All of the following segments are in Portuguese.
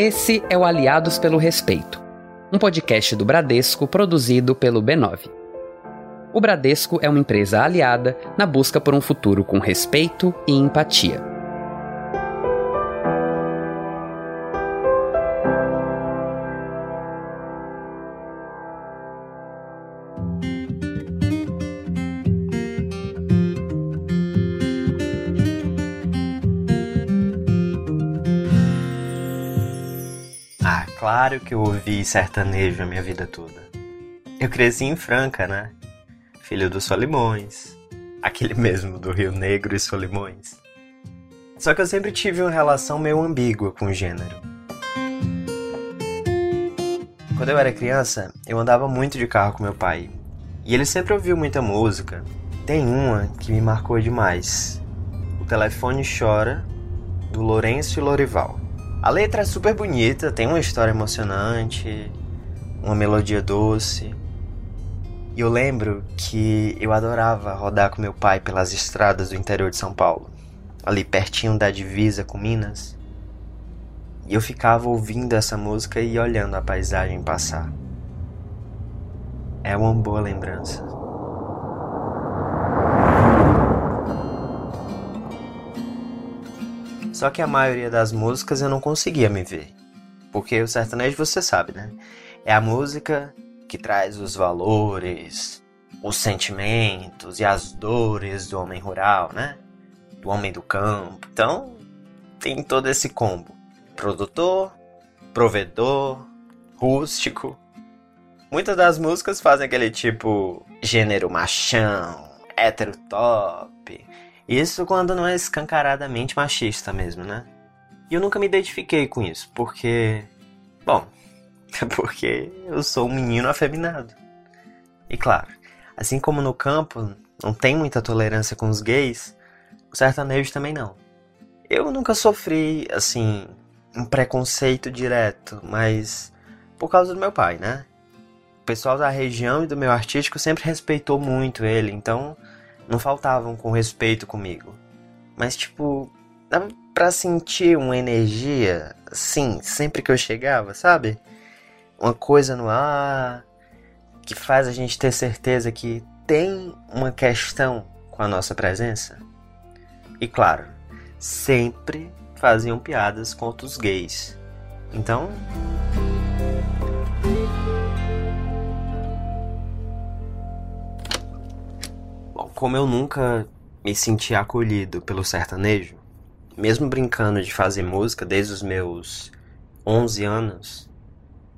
Esse é o Aliados pelo Respeito, um podcast do Bradesco produzido pelo B9. O Bradesco é uma empresa aliada na busca por um futuro com respeito e empatia. Que eu ouvi sertanejo a minha vida toda. Eu cresci em Franca, né? Filho dos Solimões. Aquele mesmo do Rio Negro e Solimões. Só que eu sempre tive uma relação meio ambígua com o gênero. Quando eu era criança, eu andava muito de carro com meu pai. E ele sempre ouviu muita música. Tem uma que me marcou demais. O Telefone Chora, do Lourenço e Lorival. A letra é super bonita, tem uma história emocionante, uma melodia doce. E eu lembro que eu adorava rodar com meu pai pelas estradas do interior de São Paulo, ali pertinho da divisa com Minas. E eu ficava ouvindo essa música e olhando a paisagem passar. É uma boa lembrança. Só que a maioria das músicas eu não conseguia me ver. Porque o sertanejo você sabe, né? É a música que traz os valores, os sentimentos e as dores do homem rural, né? Do homem do campo. Então, tem todo esse combo: produtor, provedor, rústico. Muitas das músicas fazem aquele tipo gênero machão, hétero top, isso quando não é escancaradamente machista mesmo, né? E eu nunca me identifiquei com isso, porque. Bom, porque eu sou um menino afeminado. E claro, assim como no campo não tem muita tolerância com os gays, o sertanejo também não. Eu nunca sofri, assim, um preconceito direto, mas por causa do meu pai, né? O pessoal da região e do meu artístico sempre respeitou muito ele, então não faltavam com respeito comigo. Mas, tipo, dava pra sentir uma energia, assim, sempre que eu chegava, sabe? Uma coisa no ar que faz a gente ter certeza que tem uma questão com a nossa presença. E claro, sempre faziam piadas contra os gays. Então, como eu nunca me senti acolhido pelo sertanejo, mesmo brincando de fazer música desde os meus 11 anos,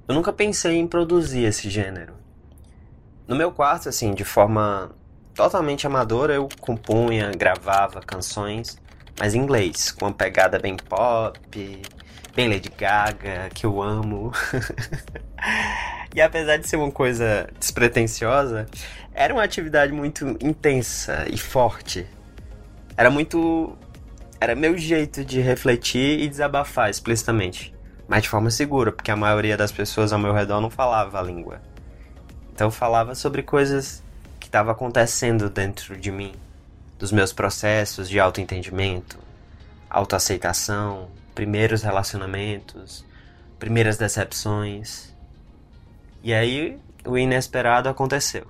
eu nunca pensei em produzir esse gênero. No meu quarto, assim, de forma totalmente amadora, eu compunha, gravava canções, mas em inglês, com uma pegada bem pop, bem Lady Gaga, que eu amo. e apesar de ser uma coisa despretensiosa, era uma atividade muito intensa e forte. Era muito. Era meu jeito de refletir e desabafar explicitamente. Mas de forma segura, porque a maioria das pessoas ao meu redor não falava a língua. Então eu falava sobre coisas que estavam acontecendo dentro de mim, dos meus processos de autoentendimento, autoaceitação, primeiros relacionamentos, primeiras decepções. E aí o inesperado aconteceu.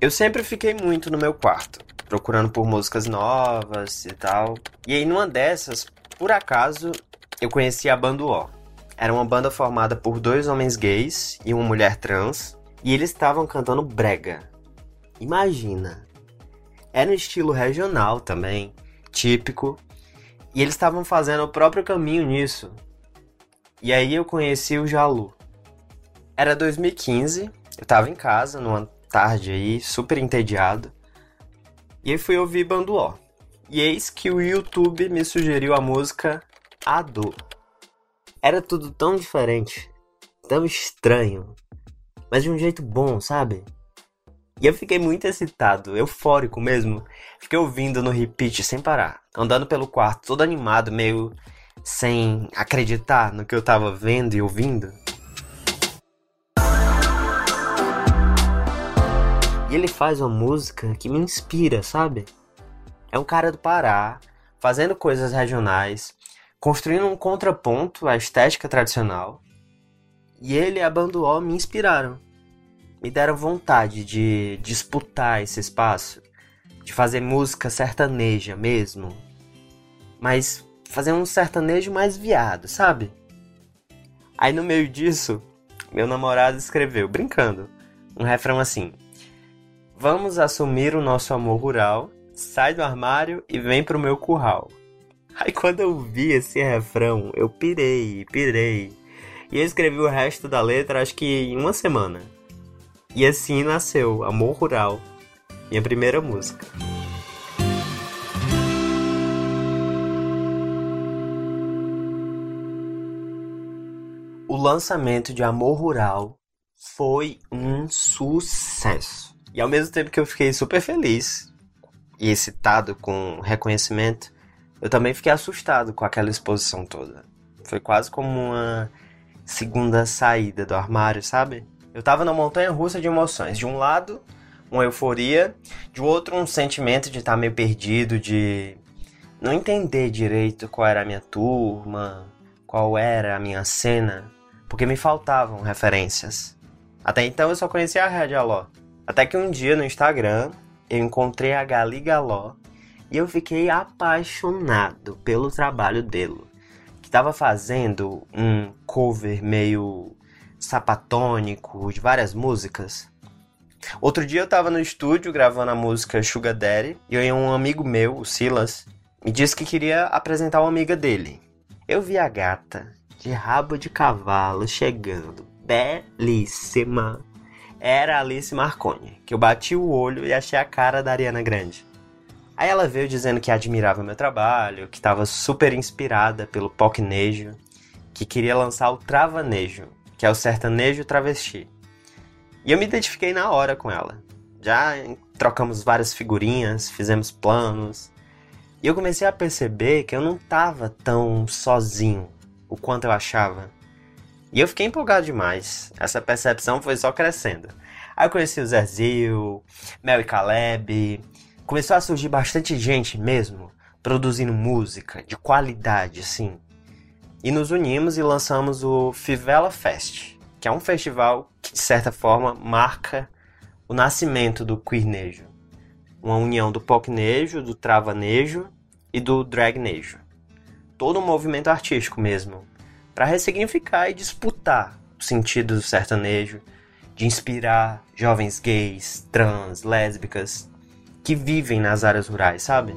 Eu sempre fiquei muito no meu quarto, procurando por músicas novas e tal. E aí numa dessas, por acaso, eu conheci a banda O. Era uma banda formada por dois homens gays e uma mulher trans, e eles estavam cantando brega. Imagina. Era um estilo regional também, típico, e eles estavam fazendo o próprio caminho nisso. E aí eu conheci o Jalu. Era 2015, eu tava em casa numa tarde aí, super entediado. E aí fui ouvir Banduó. E eis que o YouTube me sugeriu a música Ado. Era tudo tão diferente, tão estranho, mas de um jeito bom, sabe? E eu fiquei muito excitado, eufórico mesmo. Fiquei ouvindo no repeat sem parar, andando pelo quarto todo animado, meio sem acreditar no que eu tava vendo e ouvindo. E ele faz uma música que me inspira, sabe? É um cara do Pará, fazendo coisas regionais, construindo um contraponto à estética tradicional. E ele e a banda O me inspiraram. Me deram vontade de disputar esse espaço, de fazer música sertaneja mesmo. Mas fazer um sertanejo mais viado, sabe? Aí no meio disso, meu namorado escreveu, brincando, um refrão assim: Vamos assumir o nosso amor rural, sai do armário e vem pro meu curral. Aí quando eu vi esse refrão, eu pirei, pirei. E eu escrevi o resto da letra acho que em uma semana. E assim nasceu Amor Rural, minha primeira música. O lançamento de Amor Rural foi um sucesso. E ao mesmo tempo que eu fiquei super feliz e excitado com reconhecimento, eu também fiquei assustado com aquela exposição toda. Foi quase como uma segunda saída do armário, sabe? Eu tava na montanha russa de emoções. De um lado, uma euforia, de outro, um sentimento de estar tá meio perdido, de não entender direito qual era a minha turma, qual era a minha cena, porque me faltavam referências. Até então eu só conhecia a Red Aló. Até que um dia no Instagram eu encontrei a Gali Galó e eu fiquei apaixonado pelo trabalho dele, que estava fazendo um cover meio sapatônico de várias músicas. Outro dia eu estava no estúdio gravando a música Sugar Daddy e um amigo meu, o Silas, me disse que queria apresentar uma amiga dele. Eu vi a gata de rabo de cavalo chegando, belíssima. Era Alice Marconi, que eu bati o olho e achei a cara da Ariana Grande. Aí ela veio dizendo que admirava meu trabalho, que estava super inspirada pelo pocnejo, que queria lançar o travanejo, que é o sertanejo travesti. E eu me identifiquei na hora com ela. Já trocamos várias figurinhas, fizemos planos. E eu comecei a perceber que eu não estava tão sozinho o quanto eu achava. E eu fiquei empolgado demais. Essa percepção foi só crescendo. Aí eu conheci o Zezil, Mel e Caleb, começou a surgir bastante gente mesmo produzindo música de qualidade, assim. E nos unimos e lançamos o Fivela Fest, que é um festival que, de certa forma, marca o nascimento do queernejo. Uma união do pocnejo, do travanejo e do dragnejo. Todo um movimento artístico mesmo, para ressignificar e disputar o sentido do sertanejo, de inspirar jovens gays, trans, lésbicas que vivem nas áreas rurais, sabe?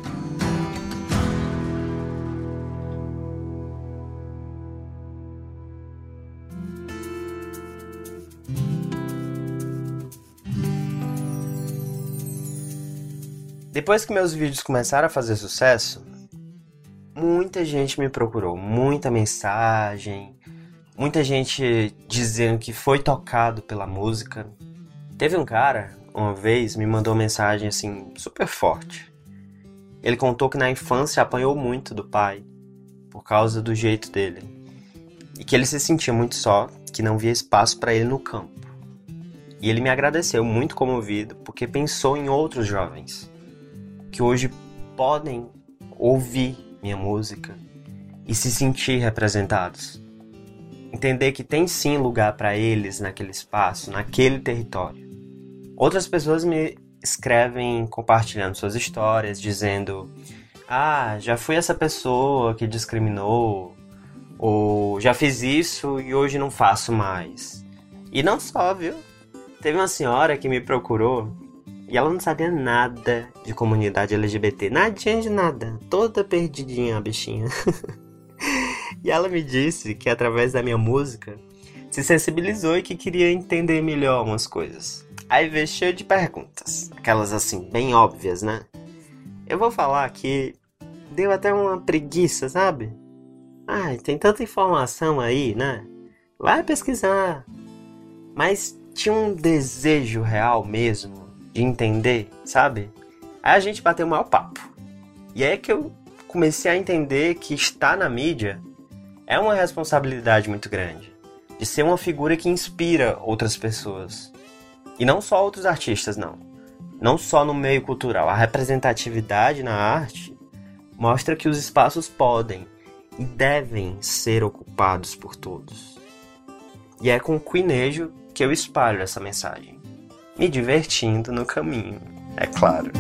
Depois que meus vídeos começaram a fazer sucesso, muita gente me procurou, muita mensagem, muita gente dizendo que foi tocado pela música. Teve um cara, uma vez me mandou uma mensagem assim super forte. Ele contou que na infância apanhou muito do pai por causa do jeito dele e que ele se sentia muito só, que não via espaço para ele no campo. E ele me agradeceu muito comovido porque pensou em outros jovens que hoje podem ouvir minha música e se sentir representados. Entender que tem sim lugar para eles naquele espaço, naquele território. Outras pessoas me escrevem compartilhando suas histórias, dizendo: Ah, já fui essa pessoa que discriminou, ou já fiz isso e hoje não faço mais. E não só, viu? Teve uma senhora que me procurou e ela não sabia nada de comunidade LGBT, nadinha de nada, toda perdidinha a bichinha. e ela me disse que através da minha música se sensibilizou e que queria entender melhor umas coisas. Aí veio cheio de perguntas. Aquelas assim, bem óbvias, né? Eu vou falar que deu até uma preguiça, sabe? Ai, tem tanta informação aí, né? Vai pesquisar. Mas tinha um desejo real mesmo de entender, sabe? Aí a gente bateu o maior papo. E aí é que eu comecei a entender que estar na mídia é uma responsabilidade muito grande. De ser uma figura que inspira outras pessoas. E não só outros artistas, não. Não só no meio cultural. A representatividade na arte mostra que os espaços podem e devem ser ocupados por todos. E é com cuinejo que eu espalho essa mensagem, me divertindo no caminho, é claro.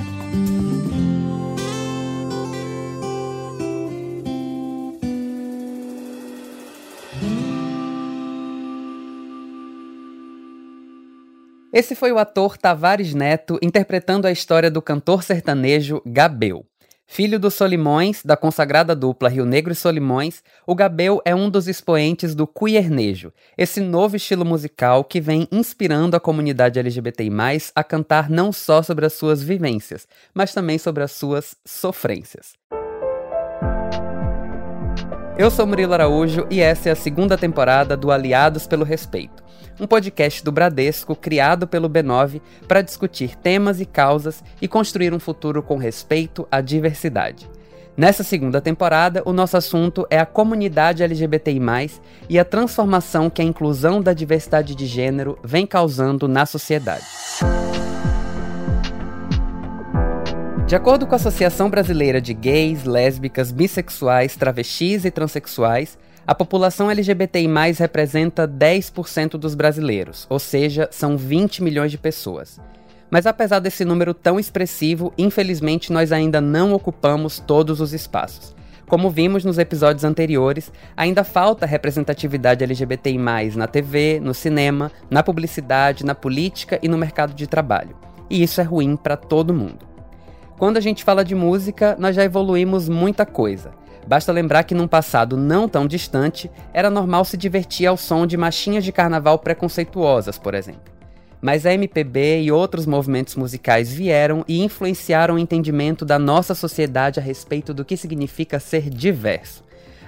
Esse foi o ator Tavares Neto interpretando a história do cantor sertanejo Gabel. Filho dos Solimões, da consagrada dupla Rio Negro e Solimões, o Gabel é um dos expoentes do queernejo, esse novo estilo musical que vem inspirando a comunidade LGBTI+, a cantar não só sobre as suas vivências, mas também sobre as suas sofrências. Eu sou Murilo Araújo e essa é a segunda temporada do Aliados pelo Respeito, um podcast do Bradesco criado pelo B9 para discutir temas e causas e construir um futuro com respeito à diversidade. Nessa segunda temporada, o nosso assunto é a comunidade LGBTI, e a transformação que a inclusão da diversidade de gênero vem causando na sociedade. De acordo com a Associação Brasileira de Gays, Lésbicas, Bissexuais, Travestis e Transsexuais, a população LGBTI+, representa 10% dos brasileiros, ou seja, são 20 milhões de pessoas. Mas apesar desse número tão expressivo, infelizmente nós ainda não ocupamos todos os espaços. Como vimos nos episódios anteriores, ainda falta representatividade LGBTI+, na TV, no cinema, na publicidade, na política e no mercado de trabalho. E isso é ruim para todo mundo. Quando a gente fala de música, nós já evoluímos muita coisa. Basta lembrar que num passado não tão distante, era normal se divertir ao som de machinhas de carnaval preconceituosas, por exemplo. Mas a MPB e outros movimentos musicais vieram e influenciaram o entendimento da nossa sociedade a respeito do que significa ser diverso.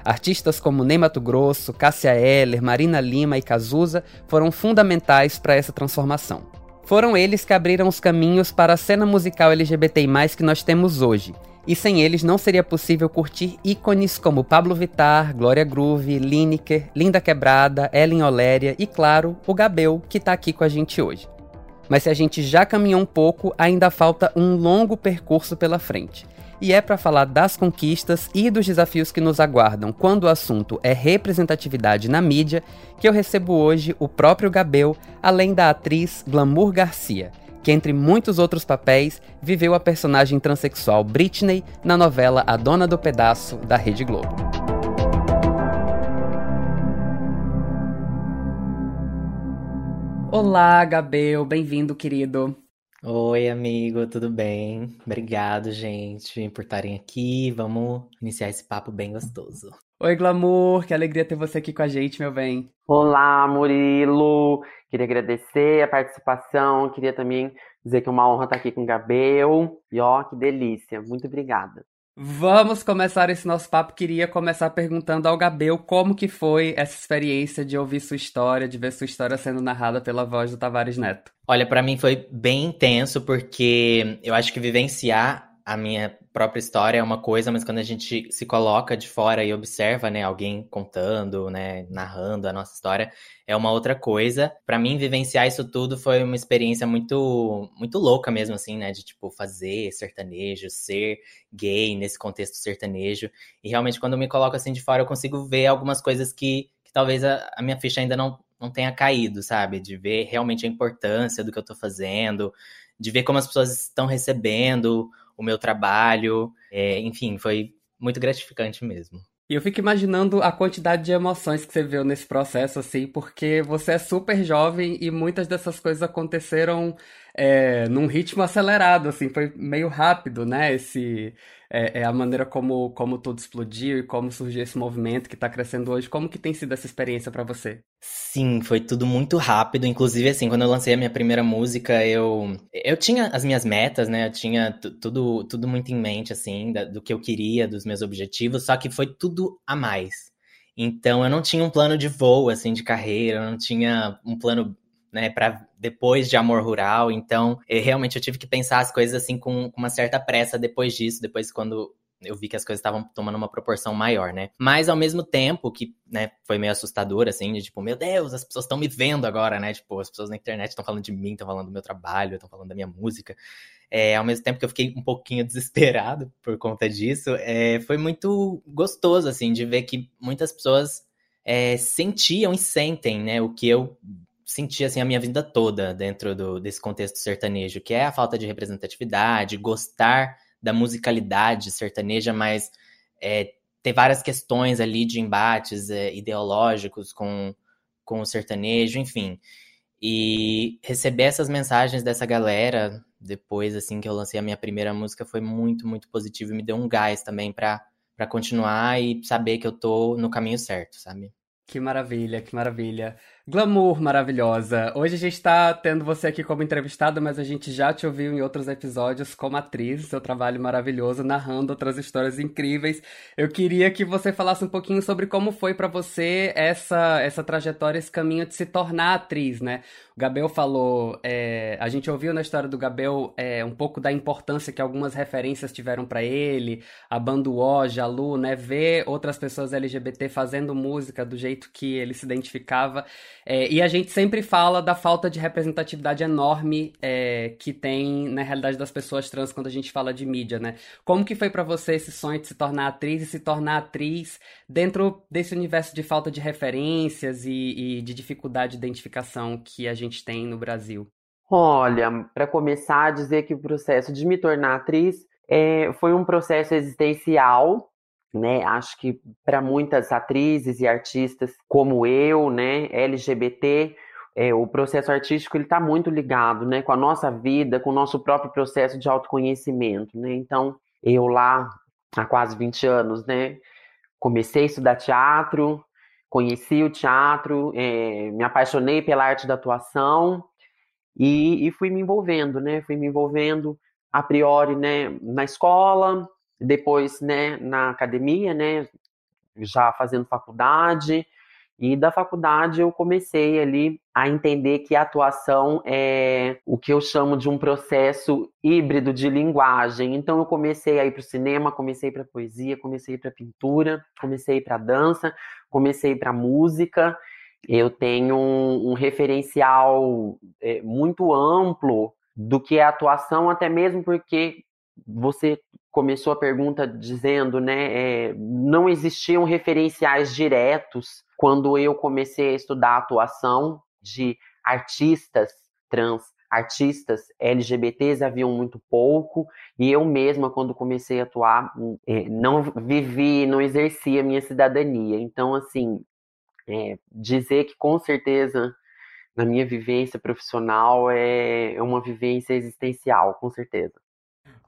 Artistas como Ney Mato Grosso, Cássia Eller, Marina Lima e Cazuza foram fundamentais para essa transformação. Foram eles que abriram os caminhos para a cena musical LGBTI+, que nós temos hoje. E sem eles não seria possível curtir ícones como Pablo Vittar, Glória Groove, Lineker, Linda Quebrada, Ellen Oléria e, claro, o Gabel, que está aqui com a gente hoje. Mas se a gente já caminhou um pouco, ainda falta um longo percurso pela frente e é para falar das conquistas e dos desafios que nos aguardam quando o assunto é representatividade na mídia que eu recebo hoje o próprio Gabel, além da atriz Glamour Garcia, que entre muitos outros papéis viveu a personagem transexual Britney na novela A Dona do Pedaço da Rede Globo. Olá, Gabel, bem-vindo, querido. Oi, amigo, tudo bem? Obrigado, gente, por estarem aqui. Vamos iniciar esse papo bem gostoso. Oi, Glamour, que alegria ter você aqui com a gente, meu bem. Olá, Murilo. Queria agradecer a participação. Queria também dizer que é uma honra estar aqui com o Gabel. E ó, que delícia. Muito obrigada. Vamos começar esse nosso papo. Queria começar perguntando ao Gabel como que foi essa experiência de ouvir sua história, de ver sua história sendo narrada pela voz do Tavares Neto. Olha, para mim foi bem intenso porque eu acho que vivenciar a minha própria história é uma coisa, mas quando a gente se coloca de fora e observa, né, alguém contando, né, narrando a nossa história, é uma outra coisa. Para mim, vivenciar isso tudo foi uma experiência muito, muito louca mesmo, assim, né, de tipo fazer sertanejo, ser gay nesse contexto sertanejo. E realmente, quando eu me coloco assim de fora, eu consigo ver algumas coisas que, que talvez a, a minha ficha ainda não, não tenha caído, sabe? De ver realmente a importância do que eu tô fazendo, de ver como as pessoas estão recebendo o meu trabalho. É, enfim, foi muito gratificante mesmo. E eu fico imaginando a quantidade de emoções que você viu nesse processo, assim, porque você é super jovem e muitas dessas coisas aconteceram é, num ritmo acelerado, assim, foi meio rápido, né? Esse, é, é, a maneira como, como tudo explodiu e como surgiu esse movimento que está crescendo hoje. Como que tem sido essa experiência para você? Sim, foi tudo muito rápido. Inclusive, assim, quando eu lancei a minha primeira música, eu, eu tinha as minhas metas, né? Eu tinha tudo, tudo muito em mente, assim, da, do que eu queria, dos meus objetivos, só que foi tudo a mais. Então, eu não tinha um plano de voo, assim, de carreira, eu não tinha um plano né, para depois de Amor Rural. Então, eu, realmente eu tive que pensar as coisas assim com, com uma certa pressa depois disso, depois quando eu vi que as coisas estavam tomando uma proporção maior, né? Mas ao mesmo tempo que, né, foi meio assustador, assim, de tipo, meu Deus, as pessoas estão me vendo agora, né? Tipo, as pessoas na internet estão falando de mim, estão falando do meu trabalho, estão falando da minha música. É, ao mesmo tempo que eu fiquei um pouquinho desesperado por conta disso, é, foi muito gostoso, assim, de ver que muitas pessoas é, sentiam e sentem, né, o que eu senti assim a minha vida toda dentro do, desse contexto sertanejo, que é a falta de representatividade, gostar da musicalidade sertaneja, mas é, ter várias questões ali de embates é, ideológicos com, com o sertanejo, enfim. E receber essas mensagens dessa galera depois assim que eu lancei a minha primeira música foi muito, muito positivo e me deu um gás também para continuar e saber que eu tô no caminho certo, sabe? Que maravilha, que maravilha. Glamour maravilhosa. Hoje a gente está tendo você aqui como entrevistada, mas a gente já te ouviu em outros episódios como atriz, seu trabalho maravilhoso, narrando outras histórias incríveis. Eu queria que você falasse um pouquinho sobre como foi para você essa, essa trajetória, esse caminho de se tornar atriz, né? O Gabel falou, é, a gente ouviu na história do Gabel é, um pouco da importância que algumas referências tiveram para ele, a Banduó, Jalu, né? Ver outras pessoas LGBT fazendo música do jeito que ele se identificava. É, e a gente sempre fala da falta de representatividade enorme é, que tem na realidade das pessoas trans quando a gente fala de mídia, né? Como que foi para você esse sonho de se tornar atriz e se tornar atriz dentro desse universo de falta de referências e, e de dificuldade de identificação que a gente tem no Brasil? Olha, para começar a dizer que o processo de me tornar atriz é, foi um processo existencial né? Acho que para muitas atrizes e artistas como eu, né, LGBT, é, o processo artístico ele está muito ligado, né, com a nossa vida, com o nosso próprio processo de autoconhecimento, né? Então, eu lá há quase 20 anos, né, comecei a estudar teatro, conheci o teatro, é, me apaixonei pela arte da atuação e, e fui me envolvendo, né? Fui me envolvendo a priori, né, na escola, depois, né, na academia, né, já fazendo faculdade, e da faculdade eu comecei ali a entender que a atuação é o que eu chamo de um processo híbrido de linguagem. Então eu comecei a ir para o cinema, comecei para poesia, comecei para pintura, comecei para dança, comecei para música. Eu tenho um, um referencial é, muito amplo do que é atuação, até mesmo porque você começou a pergunta dizendo, né, é, não existiam referenciais diretos quando eu comecei a estudar atuação de artistas trans, artistas LGBTs haviam muito pouco, e eu mesma, quando comecei a atuar, é, não vivi, não exercia a minha cidadania. Então, assim, é, dizer que com certeza na minha vivência profissional é uma vivência existencial, com certeza.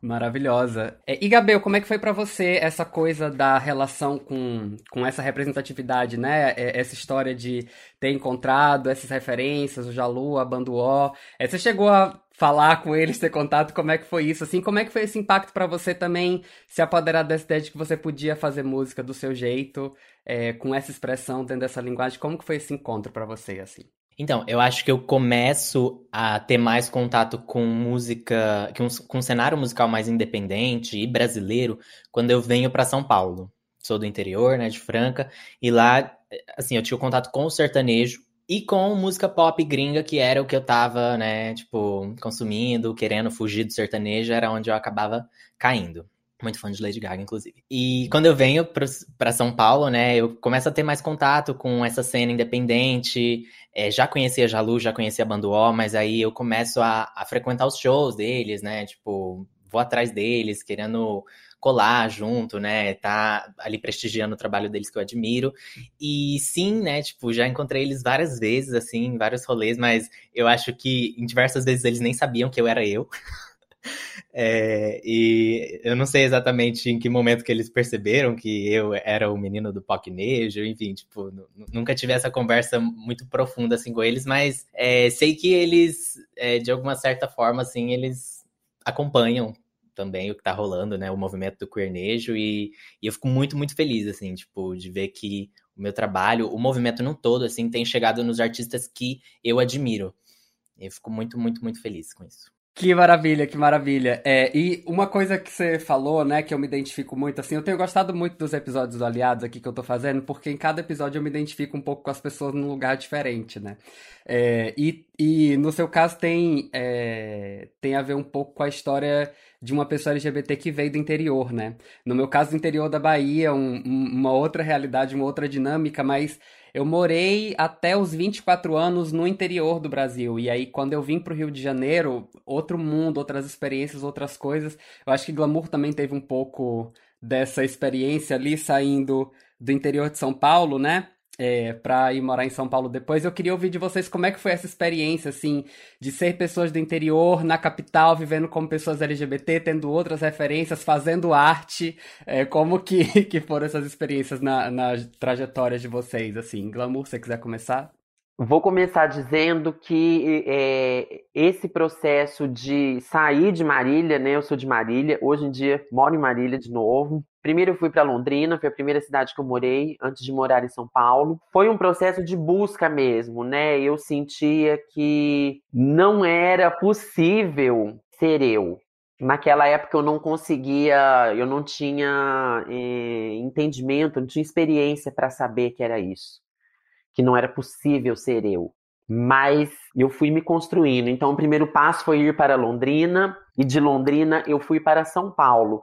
Maravilhosa. É, e, Gabriel, como é que foi para você essa coisa da relação com, com essa representatividade, né? É, essa história de ter encontrado essas referências, o Jalu, a Banduó. É, você chegou a falar com eles, ter contato, como é que foi isso? Assim, como é que foi esse impacto para você também se apoderar dessa ideia de que você podia fazer música do seu jeito, é, com essa expressão, dentro dessa linguagem? Como que foi esse encontro para você, assim? Então, eu acho que eu começo a ter mais contato com música, com, um cenário musical mais independente e brasileiro quando eu venho para São Paulo. Sou do interior, né, de Franca, e lá, assim, eu tive contato com o sertanejo e com música pop gringa, que era o que eu tava, né, tipo, consumindo, querendo fugir do sertanejo, era onde eu acabava caindo. Muito fã de Lady Gaga, inclusive. E quando eu venho para São Paulo, né, eu começo a ter mais contato com essa cena independente. É, já conhecia Jalu, já conhecia a Banduó, mas aí eu começo a, a frequentar os shows deles, né? Tipo, vou atrás deles, querendo colar junto, né? Tá ali prestigiando o trabalho deles que eu admiro. E sim, né? Tipo, já encontrei eles várias vezes, assim, em vários rolês, mas eu acho que em diversas vezes eles nem sabiam que eu era eu. É, e eu não sei exatamente em que momento que eles perceberam que eu era o menino do Pocnejo, enfim, tipo, nunca tive essa conversa muito profunda assim com eles, mas é, sei que eles, é, de alguma certa forma, assim, eles acompanham também o que tá rolando, né, o movimento do queernejo e, e eu fico muito, muito feliz, assim, tipo, de ver que o meu trabalho, o movimento no todo, assim, tem chegado nos artistas que eu admiro. Eu fico muito, muito, muito feliz com isso. Que maravilha, que maravilha. É, e uma coisa que você falou, né, que eu me identifico muito, assim, eu tenho gostado muito dos episódios do Aliados aqui que eu tô fazendo, porque em cada episódio eu me identifico um pouco com as pessoas num lugar diferente, né? É, e, e no seu caso tem, é, tem a ver um pouco com a história de uma pessoa LGBT que veio do interior, né? No meu caso, do interior da Bahia, um, uma outra realidade, uma outra dinâmica, mas eu morei até os 24 anos no interior do Brasil. E aí, quando eu vim pro Rio de Janeiro, outro mundo, outras experiências, outras coisas. Eu acho que Glamour também teve um pouco dessa experiência ali, saindo do interior de São Paulo, né? É, para ir morar em São Paulo depois. Eu queria ouvir de vocês como é que foi essa experiência, assim, de ser pessoas do interior, na capital, vivendo como pessoas LGBT, tendo outras referências, fazendo arte. É, como que, que foram essas experiências na, na trajetória de vocês, assim? Glamour, se você quiser começar? Vou começar dizendo que é, esse processo de sair de Marília, né? Eu sou de Marília, hoje em dia moro em Marília de novo. Primeiro eu fui para Londrina, foi a primeira cidade que eu morei antes de morar em São Paulo. Foi um processo de busca mesmo, né? Eu sentia que não era possível ser eu. Naquela época eu não conseguia, eu não tinha é, entendimento, não tinha experiência para saber que era isso que não era possível ser eu. Mas eu fui me construindo. Então, o primeiro passo foi ir para Londrina, e de Londrina eu fui para São Paulo.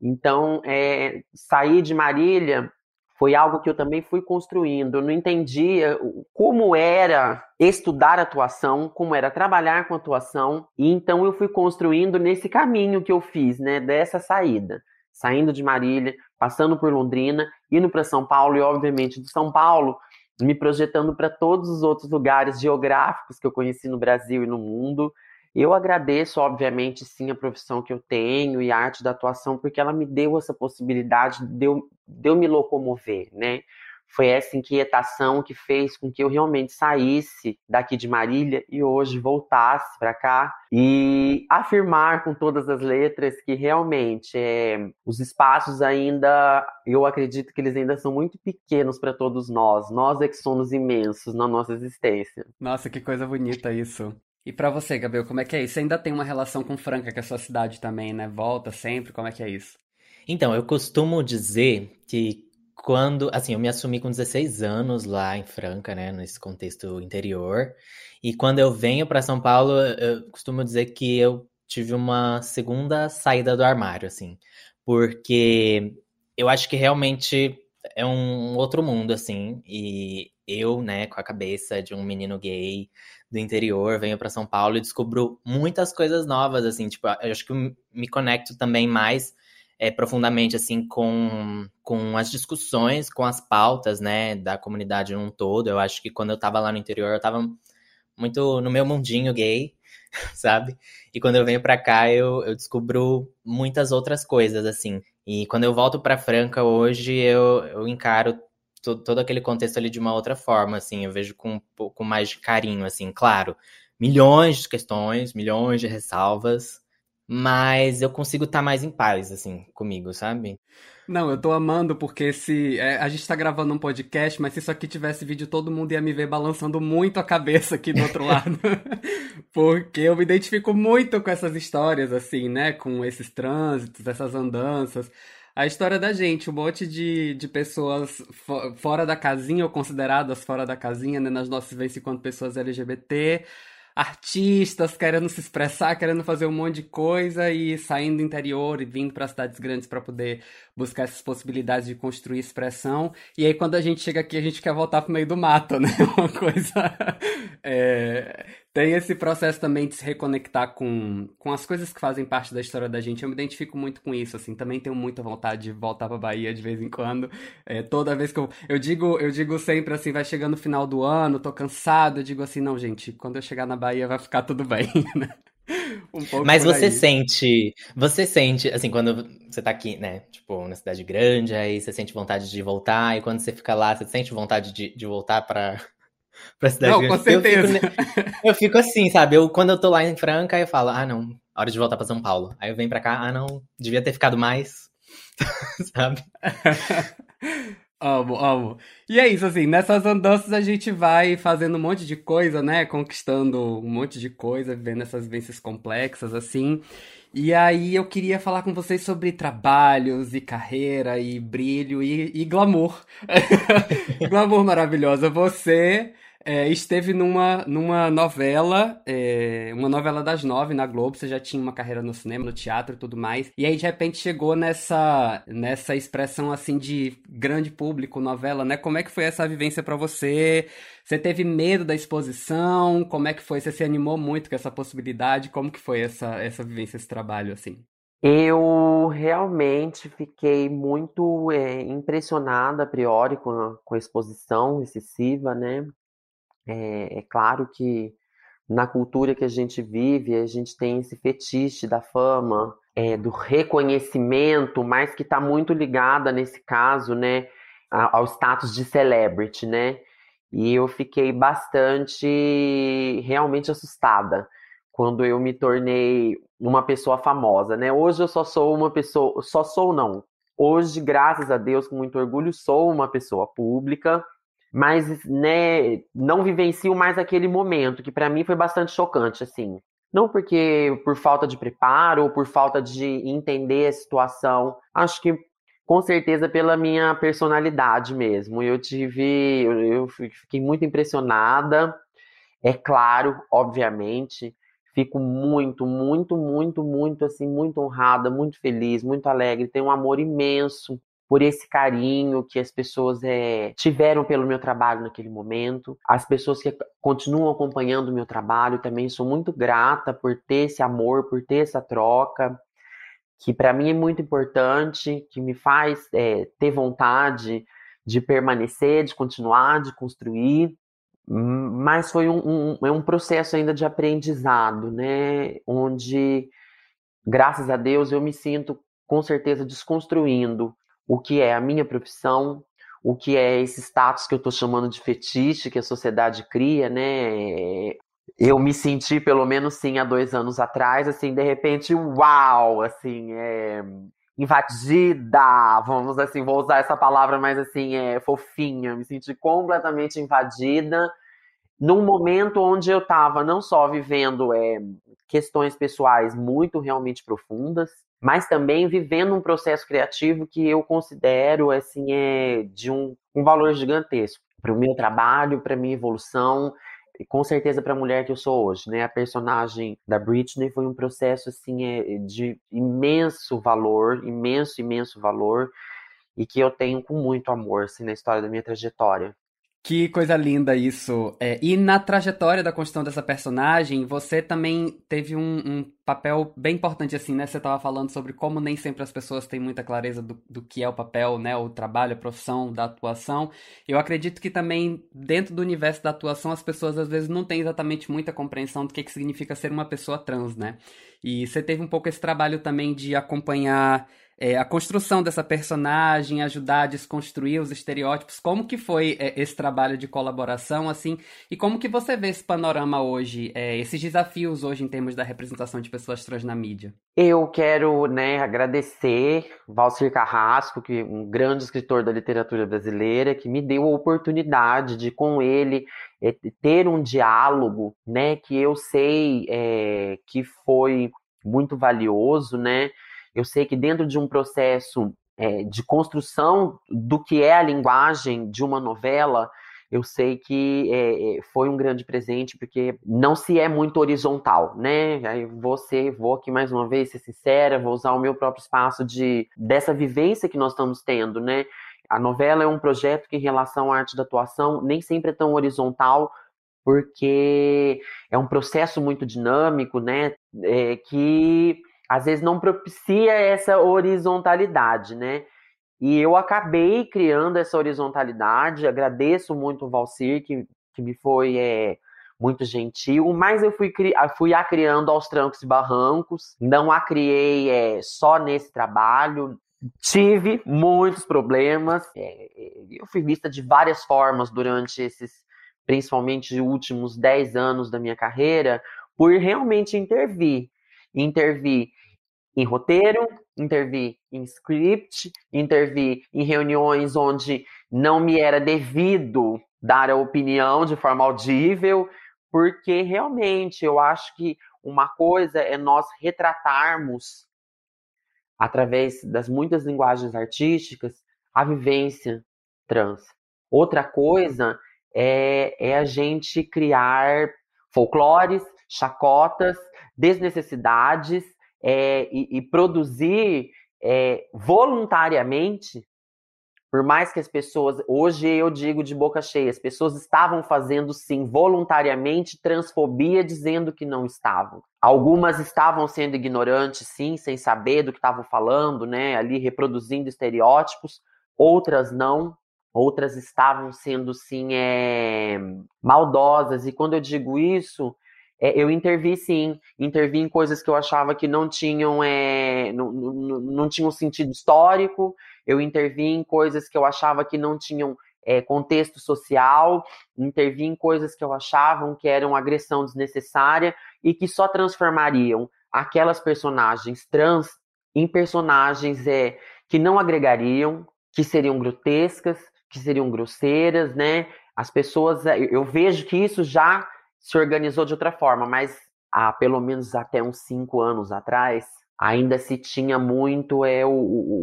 Então, é, sair de Marília foi algo que eu também fui construindo. Eu não entendia como era estudar atuação, como era trabalhar com atuação, e então eu fui construindo nesse caminho que eu fiz, né, dessa saída. Saindo de Marília, passando por Londrina, indo para São Paulo e, obviamente, de São Paulo, me projetando para todos os outros lugares geográficos que eu conheci no Brasil e no mundo. Eu agradeço, obviamente, sim, a profissão que eu tenho e a arte da atuação, porque ela me deu essa possibilidade de eu, de eu me locomover, né? Foi essa inquietação que fez com que eu realmente saísse daqui de Marília e hoje voltasse para cá e afirmar com todas as letras que realmente é, os espaços ainda, eu acredito que eles ainda são muito pequenos para todos nós. Nós é que somos imensos na nossa existência. Nossa, que coisa bonita isso. E para você, Gabriel, como é que é isso? Você ainda tem uma relação com Franca, que é a sua cidade também, né? Volta sempre, como é que é isso? Então, eu costumo dizer que quando, assim, eu me assumi com 16 anos lá em Franca, né, nesse contexto interior. E quando eu venho para São Paulo, eu costumo dizer que eu tive uma segunda saída do armário, assim, porque eu acho que realmente é um outro mundo, assim, e eu, né, com a cabeça de um menino gay do interior, venho para São Paulo e descubro muitas coisas novas, assim, tipo, eu acho que me conecto também mais é, profundamente assim com, com as discussões, com as pautas, né, da comunidade num todo. Eu acho que quando eu tava lá no interior, eu tava muito no meu mundinho gay, sabe? E quando eu venho para cá, eu, eu descubro muitas outras coisas, assim. E quando eu volto para Franca hoje, eu, eu encaro todo aquele contexto ali de uma outra forma, assim. Eu vejo com um pouco mais de carinho, assim, claro. Milhões de questões, milhões de ressalvas, mas eu consigo estar tá mais em paz, assim, comigo, sabe? Não, eu tô amando porque se. É, a gente tá gravando um podcast, mas se isso aqui tivesse vídeo, todo mundo ia me ver balançando muito a cabeça aqui do outro lado. porque eu me identifico muito com essas histórias, assim, né? Com esses trânsitos, essas andanças. A história da gente, um monte de, de pessoas fora da casinha, ou consideradas fora da casinha, né? Nas nossas vezes enquanto pessoas LGBT artistas querendo se expressar, querendo fazer um monte de coisa e saindo do interior e vindo para cidades grandes para poder buscar essas possibilidades de construir expressão. E aí quando a gente chega aqui, a gente quer voltar pro meio do mato, né? Uma coisa é... tem esse processo também de se reconectar com, com as coisas que fazem parte da história da gente. Eu me identifico muito com isso, assim. Também tenho muita vontade de voltar pra Bahia de vez em quando. É, toda vez que eu. Eu digo, eu digo sempre assim, vai chegando o final do ano, tô cansado, eu digo assim, não, gente, quando eu chegar na Bahia vai ficar tudo bem, né? Um Mas você sente, você sente, assim, quando você tá aqui, né, tipo, na cidade grande, aí você sente vontade de voltar, e quando você fica lá, você sente vontade de, de voltar pra, pra cidade não, grande? Com certeza. Eu fico, eu fico, assim, sabe, eu, quando eu tô lá em Franca, eu falo, ah, não, hora de voltar pra São Paulo. Aí eu venho pra cá, ah, não, devia ter ficado mais, sabe? Amo, amo. E é isso, assim, nessas andanças a gente vai fazendo um monte de coisa, né? Conquistando um monte de coisa, vivendo essas vivências complexas, assim. E aí eu queria falar com vocês sobre trabalhos e carreira e brilho e, e glamour. glamour maravilhosa. Você é, esteve numa, numa novela, é, uma novela das nove na Globo, você já tinha uma carreira no cinema, no teatro e tudo mais, e aí de repente chegou nessa, nessa expressão assim de grande público, novela, né? Como é que foi essa vivência para você? Você teve medo da exposição? Como é que foi? Você se animou muito com essa possibilidade? Como que foi essa, essa vivência, esse trabalho, assim? Eu realmente fiquei muito é, impressionada a priori com a, com a exposição excessiva, né? É, é claro que na cultura que a gente vive, a gente tem esse fetiche da fama, é, do reconhecimento, mas que está muito ligada nesse caso, né, ao status de celebrity, né? E eu fiquei bastante, realmente assustada quando eu me tornei uma pessoa famosa, né? Hoje eu só sou uma pessoa, só sou não. Hoje, graças a Deus, com muito orgulho, sou uma pessoa pública mas né, não vivencio mais aquele momento, que para mim foi bastante chocante, assim. Não porque por falta de preparo ou por falta de entender a situação, acho que com certeza pela minha personalidade mesmo. Eu tive, eu fiquei muito impressionada. É claro, obviamente, fico muito, muito, muito, muito assim, muito honrada, muito feliz, muito alegre. Tenho um amor imenso por esse carinho que as pessoas é, tiveram pelo meu trabalho naquele momento. As pessoas que continuam acompanhando o meu trabalho também sou muito grata por ter esse amor, por ter essa troca, que para mim é muito importante, que me faz é, ter vontade de permanecer, de continuar, de construir. Mas foi um, um, é um processo ainda de aprendizado, né? Onde, graças a Deus, eu me sinto com certeza desconstruindo o que é a minha profissão, o que é esse status que eu estou chamando de fetiche que a sociedade cria, né? Eu me senti, pelo menos sim, há dois anos atrás, assim, de repente, uau, assim, é, invadida, vamos assim, vou usar essa palavra mais assim, é fofinha, me senti completamente invadida num momento onde eu estava não só vivendo é, questões pessoais muito realmente profundas, mas também vivendo um processo criativo que eu considero assim é de um, um valor gigantesco para o meu trabalho, para minha evolução e com certeza para a mulher que eu sou hoje, né? A personagem da Britney foi um processo assim é, de imenso valor, imenso, imenso valor e que eu tenho com muito amor assim, na história da minha trajetória. Que coisa linda isso. É, e na trajetória da construção dessa personagem, você também teve um, um, papel bem importante, assim, né? Você estava falando sobre como nem sempre as pessoas têm muita clareza do, do que é o papel, né? O trabalho, a profissão da atuação. Eu acredito que também, dentro do universo da atuação, as pessoas às vezes não têm exatamente muita compreensão do que, que significa ser uma pessoa trans, né? E você teve um pouco esse trabalho também de acompanhar é, a construção dessa personagem, ajudar a desconstruir os estereótipos. Como que foi é, esse trabalho de colaboração, assim, e como que você vê esse panorama hoje, é, esses desafios hoje em termos da representação de pessoas trans na mídia? Eu quero, né, agradecer Valcir Carrasco, que um grande escritor da literatura brasileira, que me deu a oportunidade de, com ele, é, ter um diálogo, né, que eu sei é, que foi muito valioso, né, eu sei que dentro de um processo é, de construção do que é a linguagem de uma novela, eu sei que é, é, foi um grande presente, porque não se é muito horizontal, né? Aí você, vou aqui mais uma vez ser sincera, vou usar o meu próprio espaço de dessa vivência que nós estamos tendo, né? A novela é um projeto que, em relação à arte da atuação, nem sempre é tão horizontal, porque é um processo muito dinâmico, né? É, que às vezes não propicia essa horizontalidade, né? E eu acabei criando essa horizontalidade. Agradeço muito o Valcir, que, que me foi é, muito gentil, mas eu fui, fui a criando aos trancos e barrancos. Não a criei é, só nesse trabalho. Tive muitos problemas. É, eu fui vista de várias formas durante esses, principalmente, últimos 10 anos da minha carreira, por realmente intervir intervir em roteiro, intervir em script, intervir em reuniões onde não me era devido dar a opinião de forma audível, porque realmente eu acho que uma coisa é nós retratarmos, através das muitas linguagens artísticas, a vivência trans. Outra coisa é, é a gente criar folclores, chacotas, desnecessidades é, e, e, produzir é, voluntariamente por mais que as pessoas, hoje eu digo de boca cheia, as pessoas estavam fazendo sim voluntariamente transfobia dizendo que não estavam. Algumas estavam sendo ignorantes, sim, sem saber do que estavam falando, né, ali reproduzindo estereótipos, outras não, outras estavam sendo sim é, maldosas. E quando eu digo isso, é, eu intervi sim, intervi em coisas que eu achava que não tinham, é, não, não, não tinham sentido histórico, eu intervi em coisas que eu achava que não tinham é, contexto social, intervi em coisas que eu achava que eram agressão desnecessária e que só transformariam aquelas personagens trans em personagens é, que não agregariam, que seriam grotescas, que seriam grosseiras, né? As pessoas, é, eu vejo que isso já se organizou de outra forma, mas há pelo menos até uns cinco anos atrás, ainda se tinha muito é o,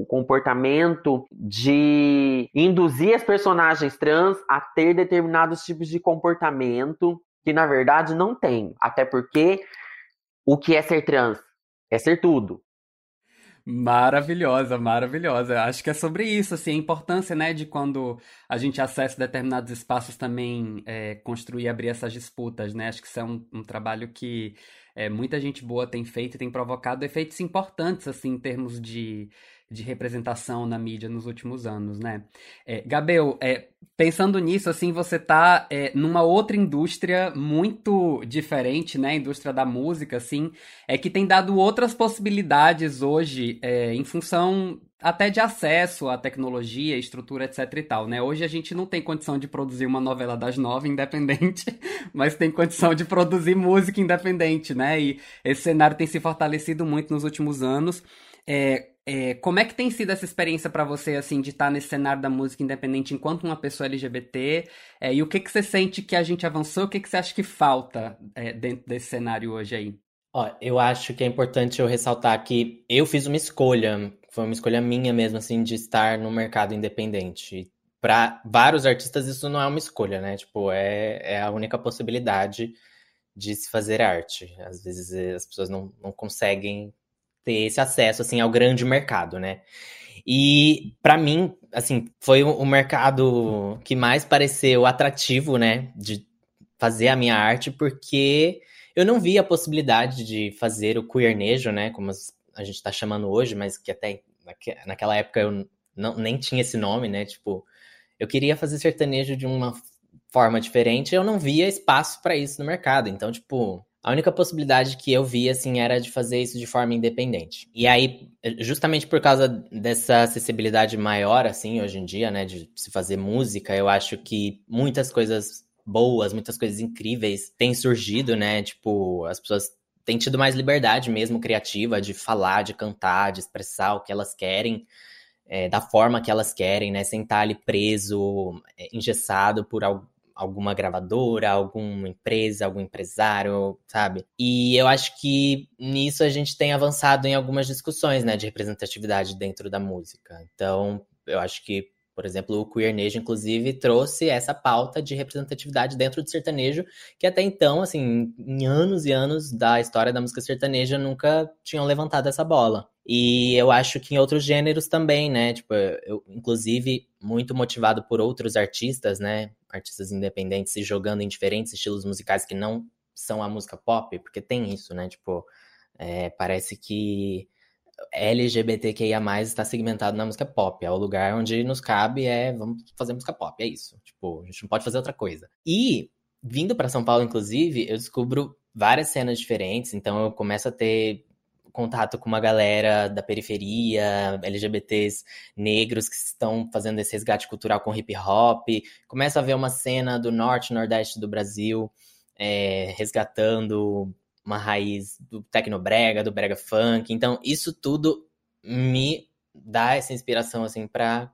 o, comportamento de induzir as personagens trans a ter determinados tipos de comportamento que na verdade não tem, até porque o que é ser trans é ser tudo. Maravilhosa, maravilhosa. Acho que é sobre isso, assim, a importância, né, de quando a gente acessa determinados espaços também é, construir e abrir essas disputas, né? Acho que isso é um, um trabalho que é, muita gente boa tem feito e tem provocado efeitos importantes, assim, em termos de, de representação na mídia nos últimos anos, né? É, Gabel, é, pensando nisso, assim, você tá é, numa outra indústria muito diferente, né? A indústria da música, assim, é que tem dado outras possibilidades hoje é, em função até de acesso à tecnologia, estrutura, etc e tal, né? Hoje a gente não tem condição de produzir uma novela das nove independente, mas tem condição de produzir música independente, né? E esse cenário tem se fortalecido muito nos últimos anos. É, é, como é que tem sido essa experiência para você, assim, de estar tá nesse cenário da música independente enquanto uma pessoa LGBT? É, e o que, que você sente que a gente avançou? O que, que você acha que falta é, dentro desse cenário hoje aí? Ó, eu acho que é importante eu ressaltar que eu fiz uma escolha, foi uma escolha minha mesmo, assim, de estar no mercado independente. Para vários artistas isso não é uma escolha, né? Tipo, é, é a única possibilidade de se fazer arte. Às vezes eh, as pessoas não, não conseguem ter esse acesso assim ao grande mercado, né? E para mim, assim, foi o mercado que mais pareceu atrativo, né, de fazer a minha arte, porque eu não vi a possibilidade de fazer o queernejo, né, como a gente está chamando hoje, mas que até naquela época eu não, nem tinha esse nome, né, tipo, eu queria fazer sertanejo de uma forma diferente, eu não via espaço para isso no mercado. Então, tipo, a única possibilidade que eu via, assim, era de fazer isso de forma independente. E aí, justamente por causa dessa acessibilidade maior, assim, hoje em dia, né, de se fazer música, eu acho que muitas coisas boas, muitas coisas incríveis têm surgido, né, tipo, as pessoas têm tido mais liberdade mesmo criativa de falar, de cantar, de expressar o que elas querem. É, da forma que elas querem, né? Sem estar ali preso, é, engessado por alguma gravadora, alguma empresa, algum empresário, sabe? E eu acho que nisso a gente tem avançado em algumas discussões, né, de representatividade dentro da música. Então, eu acho que, por exemplo, o Queernejo, inclusive, trouxe essa pauta de representatividade dentro do sertanejo, que até então, assim, em anos e anos da história da música sertaneja, nunca tinham levantado essa bola. E eu acho que em outros gêneros também, né? Tipo, eu, inclusive, muito motivado por outros artistas, né? Artistas independentes se jogando em diferentes estilos musicais que não são a música pop, porque tem isso, né? Tipo, é, parece que LGBTQIA está segmentado na música pop. É o lugar onde nos cabe, é vamos fazer música pop, é isso. Tipo, a gente não pode fazer outra coisa. E, vindo para São Paulo, inclusive, eu descubro várias cenas diferentes, então eu começo a ter contato com uma galera da periferia, LGBTs negros que estão fazendo esse resgate cultural com hip hop. Começa a ver uma cena do norte nordeste do Brasil é, resgatando uma raiz do tecnobrega, do brega funk. Então, isso tudo me dá essa inspiração assim para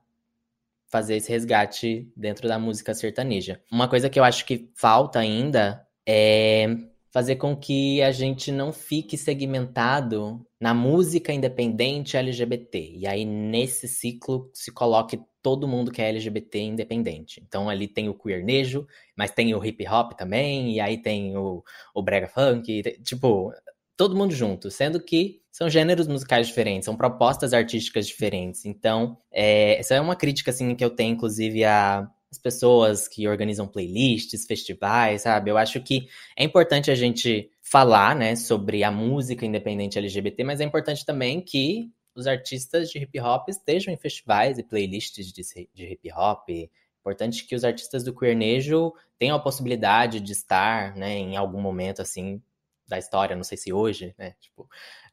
fazer esse resgate dentro da música sertaneja. Uma coisa que eu acho que falta ainda é fazer com que a gente não fique segmentado na música independente LGBT. E aí, nesse ciclo, se coloque todo mundo que é LGBT independente. Então, ali tem o queernejo, mas tem o hip hop também, e aí tem o, o brega funk, tipo, todo mundo junto, sendo que são gêneros musicais diferentes, são propostas artísticas diferentes. Então, é, essa é uma crítica, assim, que eu tenho, inclusive, a as pessoas que organizam playlists, festivais, sabe? Eu acho que é importante a gente falar, né, sobre a música independente LGBT, mas é importante também que os artistas de hip hop estejam em festivais e playlists de, de hip hop. É importante que os artistas do queernejo tenham a possibilidade de estar, né, em algum momento assim da história, não sei se hoje, né, tipo,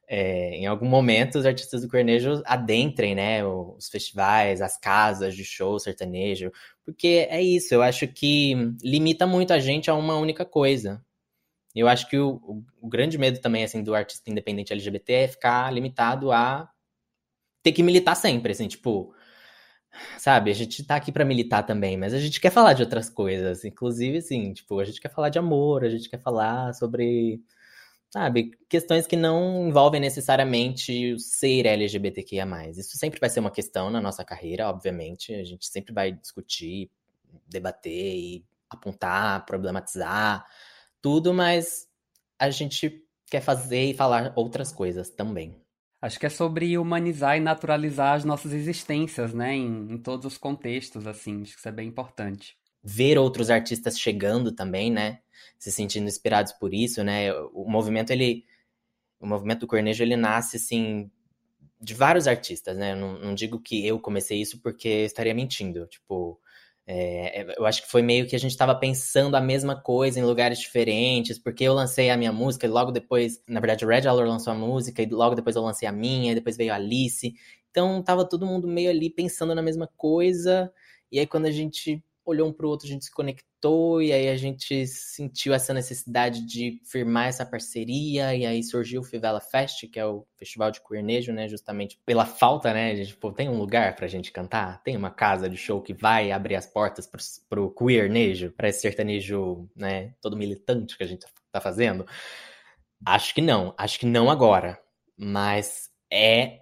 é, em algum momento os artistas do Cornejo adentrem, né, os festivais, as casas de show sertanejo, porque é isso, eu acho que limita muito a gente a uma única coisa. Eu acho que o, o, grande medo também, assim, do artista independente LGBT é ficar limitado a ter que militar sempre, assim, tipo, sabe, a gente tá aqui para militar também, mas a gente quer falar de outras coisas, inclusive, assim, tipo, a gente quer falar de amor, a gente quer falar sobre sabe, questões que não envolvem necessariamente o ser LGBTQIA+. Isso sempre vai ser uma questão na nossa carreira, obviamente, a gente sempre vai discutir, debater e apontar, problematizar, tudo, mas a gente quer fazer e falar outras coisas também. Acho que é sobre humanizar e naturalizar as nossas existências, né, em, em todos os contextos, assim, acho que isso é bem importante ver outros artistas chegando também, né? Se sentindo inspirados por isso, né? O movimento, ele... O movimento do Cornejo, ele nasce, assim, de vários artistas, né? Não, não digo que eu comecei isso porque estaria mentindo. Tipo, é, eu acho que foi meio que a gente estava pensando a mesma coisa em lugares diferentes, porque eu lancei a minha música e logo depois, na verdade, o Red Allor lançou a música e logo depois eu lancei a minha, e depois veio a Alice. Então tava todo mundo meio ali pensando na mesma coisa. E aí quando a gente olhou um para o outro, a gente se conectou e aí a gente sentiu essa necessidade de firmar essa parceria e aí surgiu o Fivela Fest, que é o festival de queernejo, né, justamente pela falta, né, de tipo, tem um lugar pra gente cantar, tem uma casa de show que vai abrir as portas pro, pro queernejo, para esse sertanejo, né, todo militante que a gente tá fazendo. Acho que não, acho que não agora, mas é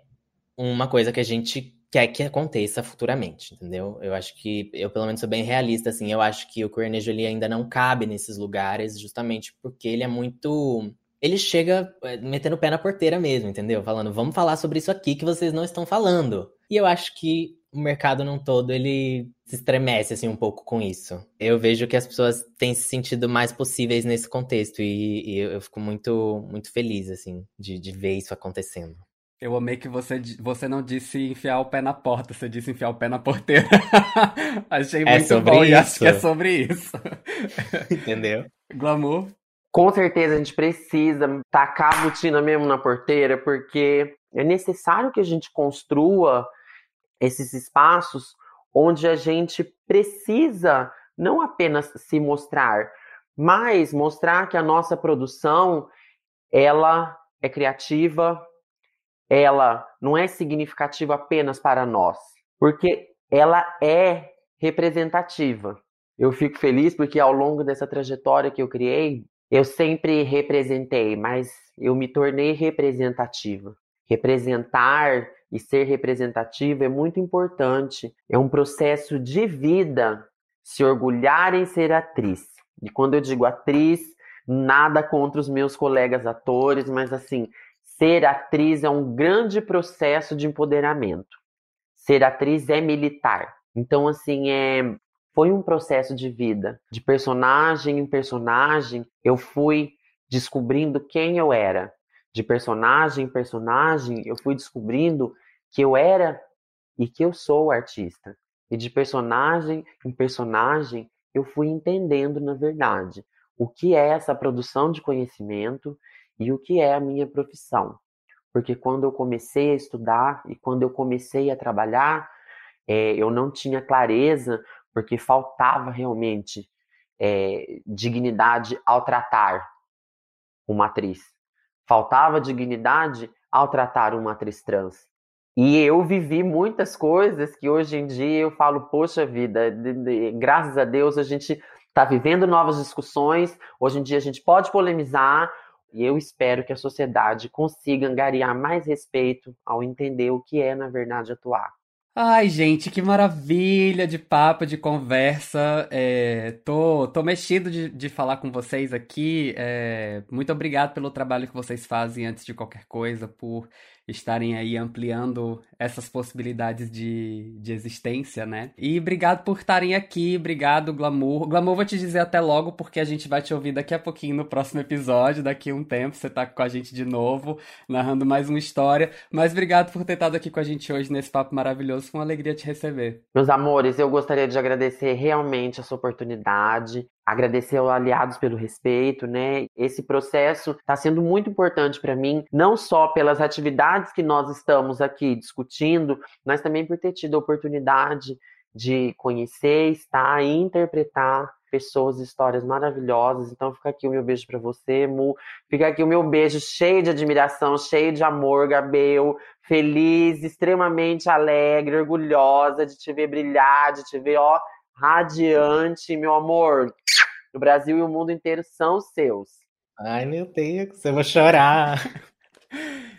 uma coisa que a gente quer que aconteça futuramente, entendeu? Eu acho que, eu pelo menos sou bem realista, assim, eu acho que o Cornejo ele ainda não cabe nesses lugares, justamente porque ele é muito... Ele chega é, metendo o pé na porteira mesmo, entendeu? Falando, vamos falar sobre isso aqui que vocês não estão falando. E eu acho que o mercado num todo, ele se estremece, assim, um pouco com isso. Eu vejo que as pessoas têm se sentido mais possíveis nesse contexto e, e eu fico muito, muito feliz, assim, de, de ver isso acontecendo. Eu amei que você, você não disse enfiar o pé na porta, você disse enfiar o pé na porteira. Achei é muito bom isso. e acho que é sobre isso. Entendeu? Glamour. Com certeza a gente precisa tacar a botina mesmo na porteira, porque é necessário que a gente construa esses espaços onde a gente precisa não apenas se mostrar, mas mostrar que a nossa produção ela é criativa, ela não é significativa apenas para nós, porque ela é representativa. Eu fico feliz porque ao longo dessa trajetória que eu criei, eu sempre representei, mas eu me tornei representativa. Representar e ser representativa é muito importante. É um processo de vida se orgulhar em ser atriz. E quando eu digo atriz, nada contra os meus colegas atores, mas assim, Ser atriz é um grande processo de empoderamento. Ser atriz é militar. Então, assim, é, foi um processo de vida. De personagem em personagem, eu fui descobrindo quem eu era. De personagem em personagem, eu fui descobrindo que eu era e que eu sou artista. E de personagem em personagem, eu fui entendendo, na verdade, o que é essa produção de conhecimento e o que é a minha profissão. Porque quando eu comecei a estudar e quando eu comecei a trabalhar, é, eu não tinha clareza, porque faltava realmente é, dignidade ao tratar uma atriz. Faltava dignidade ao tratar uma atriz trans. E eu vivi muitas coisas que hoje em dia eu falo, poxa vida, de, de, graças a Deus a gente está vivendo novas discussões, hoje em dia a gente pode polemizar, e eu espero que a sociedade consiga angariar mais respeito ao entender o que é, na verdade, atuar. Ai, gente, que maravilha de papo, de conversa. É, tô, tô mexido de, de falar com vocês aqui. É, muito obrigado pelo trabalho que vocês fazem antes de qualquer coisa, por estarem aí ampliando essas possibilidades de, de existência, né? E obrigado por estarem aqui, obrigado, Glamour. Glamour, vou te dizer até logo, porque a gente vai te ouvir daqui a pouquinho no próximo episódio, daqui a um tempo, você tá com a gente de novo, narrando mais uma história. Mas obrigado por ter estado aqui com a gente hoje nesse papo maravilhoso, foi uma alegria te receber. Meus amores, eu gostaria de agradecer realmente essa oportunidade agradecer aos aliados pelo respeito, né? Esse processo está sendo muito importante para mim, não só pelas atividades que nós estamos aqui discutindo, mas também por ter tido a oportunidade de conhecer, estar e interpretar pessoas, histórias maravilhosas. Então fica aqui o meu beijo para você, Mu. Fica aqui o meu beijo cheio de admiração, cheio de amor, Gabriel. Feliz, extremamente alegre, orgulhosa de te ver brilhar, de te ver, ó, radiante, meu amor. O Brasil e o mundo inteiro são seus. Ai, meu Deus, eu vou chorar.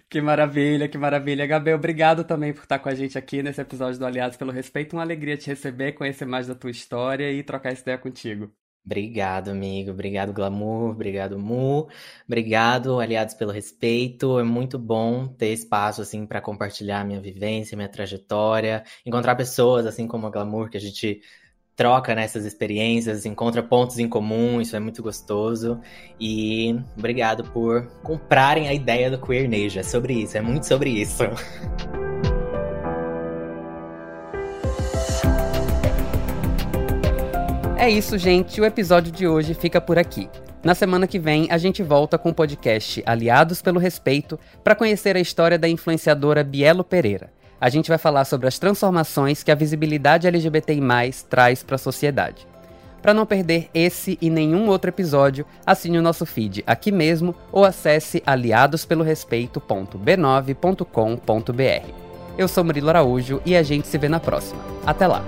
Que maravilha, que maravilha. Gabriel, obrigado também por estar com a gente aqui nesse episódio do Aliados pelo Respeito. Uma alegria te receber, conhecer mais da tua história e trocar essa ideia contigo. Obrigado, amigo. Obrigado, Glamour. Obrigado, Mu. Obrigado, Aliados pelo Respeito. É muito bom ter espaço assim para compartilhar minha vivência, minha trajetória, encontrar pessoas assim como a Glamour que a gente troca nessas né, experiências, encontra pontos em comum, isso é muito gostoso. E obrigado por comprarem a ideia do Queer Neja. É sobre isso, é muito sobre isso. É isso, gente. O episódio de hoje fica por aqui. Na semana que vem, a gente volta com o podcast Aliados pelo Respeito para conhecer a história da influenciadora Bielo Pereira a gente vai falar sobre as transformações que a visibilidade LGBTI+ traz para a sociedade. Para não perder esse e nenhum outro episódio, assine o nosso feed aqui mesmo ou acesse aliadospelorespeito.b9.com.br. Eu sou Murilo Araújo e a gente se vê na próxima. Até lá!